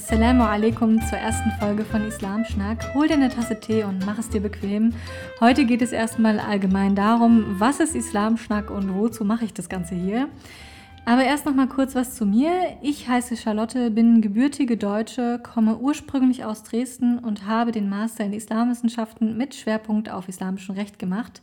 Assalamu alaikum zur ersten Folge von Islam Schnack. Hol dir eine Tasse Tee und mach es dir bequem. Heute geht es erstmal allgemein darum, was ist Islam Schnack und wozu mache ich das Ganze hier. Aber erst noch mal kurz was zu mir. Ich heiße Charlotte, bin gebürtige Deutsche, komme ursprünglich aus Dresden und habe den Master in Islamwissenschaften mit Schwerpunkt auf islamischem Recht gemacht.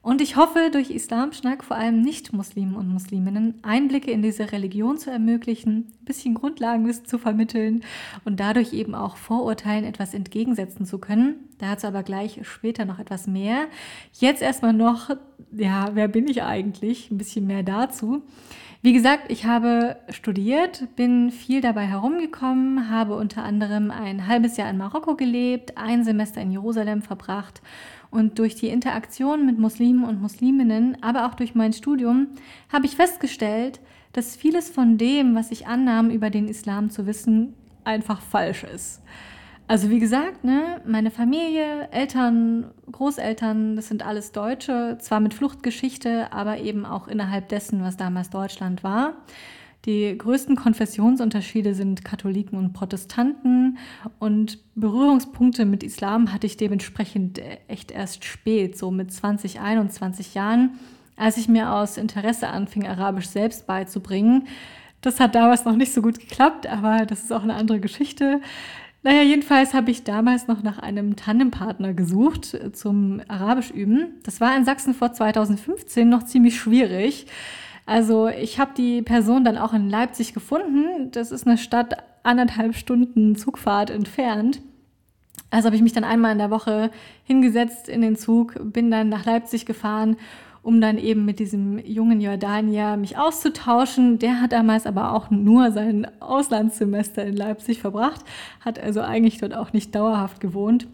Und ich hoffe, durch Islamschnack vor allem Nicht-Muslimen und Musliminnen Einblicke in diese Religion zu ermöglichen, ein bisschen Grundlagenwissen zu vermitteln und dadurch eben auch Vorurteilen etwas entgegensetzen zu können. Dazu aber gleich später noch etwas mehr. Jetzt erstmal noch, ja, wer bin ich eigentlich? Ein bisschen mehr dazu. Wie gesagt, ich habe studiert, bin viel dabei herumgekommen, habe unter anderem ein halbes Jahr in Marokko gelebt, ein Semester in Jerusalem verbracht und durch die Interaktion mit Muslimen und Musliminnen, aber auch durch mein Studium, habe ich festgestellt, dass vieles von dem, was ich annahm, über den Islam zu wissen, einfach falsch ist. Also wie gesagt, ne, meine Familie, Eltern, Großeltern, das sind alles Deutsche, zwar mit Fluchtgeschichte, aber eben auch innerhalb dessen, was damals Deutschland war. Die größten Konfessionsunterschiede sind Katholiken und Protestanten und Berührungspunkte mit Islam hatte ich dementsprechend echt erst spät, so mit 20, 21 Jahren, als ich mir aus Interesse anfing, Arabisch selbst beizubringen. Das hat damals noch nicht so gut geklappt, aber das ist auch eine andere Geschichte. Naja, jedenfalls habe ich damals noch nach einem Tandempartner gesucht äh, zum Arabisch üben. Das war in Sachsen vor 2015 noch ziemlich schwierig. Also ich habe die Person dann auch in Leipzig gefunden. Das ist eine Stadt anderthalb Stunden Zugfahrt entfernt. Also habe ich mich dann einmal in der Woche hingesetzt in den Zug, bin dann nach Leipzig gefahren um dann eben mit diesem jungen Jordanier mich auszutauschen. Der hat damals aber auch nur sein Auslandssemester in Leipzig verbracht, hat also eigentlich dort auch nicht dauerhaft gewohnt.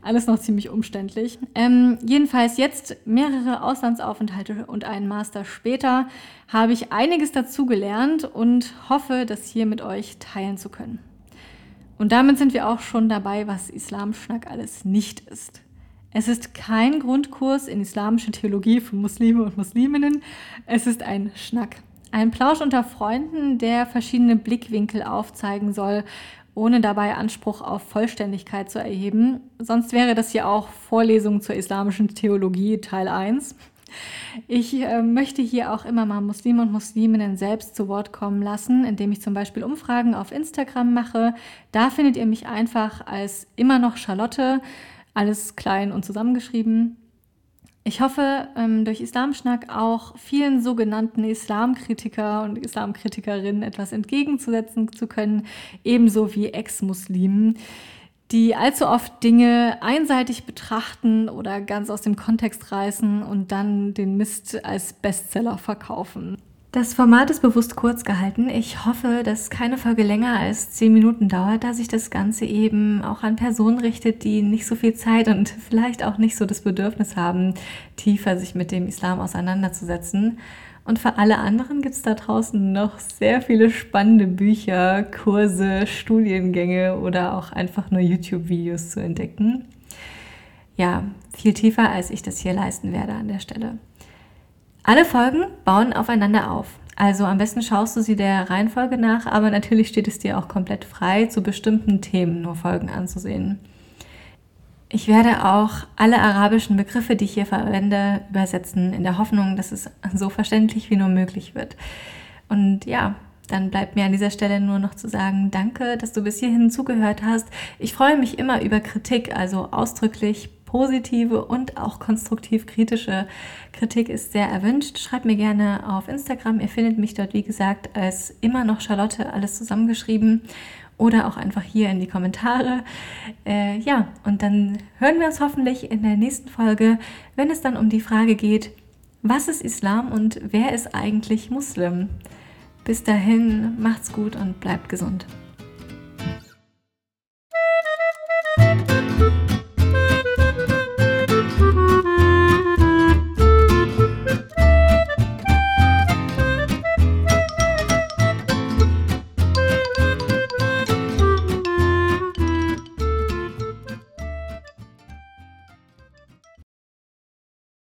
Alles noch ziemlich umständlich. Ähm, jedenfalls jetzt mehrere Auslandsaufenthalte und einen Master später habe ich einiges dazugelernt und hoffe, das hier mit euch teilen zu können. Und damit sind wir auch schon dabei, was Islamschnack alles nicht ist. Es ist kein Grundkurs in islamische Theologie für Muslime und Musliminnen. Es ist ein Schnack. Ein Plausch unter Freunden, der verschiedene Blickwinkel aufzeigen soll, ohne dabei Anspruch auf Vollständigkeit zu erheben. Sonst wäre das hier auch Vorlesung zur islamischen Theologie Teil 1. Ich äh, möchte hier auch immer mal Muslime und Musliminnen selbst zu Wort kommen lassen, indem ich zum Beispiel Umfragen auf Instagram mache. Da findet ihr mich einfach als immer noch Charlotte alles klein und zusammengeschrieben. Ich hoffe, ähm, durch Islamschnack auch vielen sogenannten Islamkritiker und Islamkritikerinnen etwas entgegenzusetzen zu können, ebenso wie Ex-Muslimen, die allzu oft Dinge einseitig betrachten oder ganz aus dem Kontext reißen und dann den Mist als Bestseller verkaufen. Das Format ist bewusst kurz gehalten. Ich hoffe, dass keine Folge länger als zehn Minuten dauert, da sich das Ganze eben auch an Personen richtet, die nicht so viel Zeit und vielleicht auch nicht so das Bedürfnis haben, tiefer sich mit dem Islam auseinanderzusetzen. Und für alle anderen gibt es da draußen noch sehr viele spannende Bücher, Kurse, Studiengänge oder auch einfach nur YouTube-Videos zu entdecken. Ja, viel tiefer, als ich das hier leisten werde an der Stelle. Alle Folgen bauen aufeinander auf. Also am besten schaust du sie der Reihenfolge nach, aber natürlich steht es dir auch komplett frei, zu bestimmten Themen nur Folgen anzusehen. Ich werde auch alle arabischen Begriffe, die ich hier verwende, übersetzen, in der Hoffnung, dass es so verständlich wie nur möglich wird. Und ja, dann bleibt mir an dieser Stelle nur noch zu sagen, danke, dass du bis hierhin zugehört hast. Ich freue mich immer über Kritik, also ausdrücklich positive und auch konstruktiv kritische Kritik ist sehr erwünscht. Schreibt mir gerne auf Instagram. Ihr findet mich dort, wie gesagt, als immer noch Charlotte, alles zusammengeschrieben. Oder auch einfach hier in die Kommentare. Äh, ja, und dann hören wir uns hoffentlich in der nächsten Folge, wenn es dann um die Frage geht, was ist Islam und wer ist eigentlich Muslim? Bis dahin, macht's gut und bleibt gesund.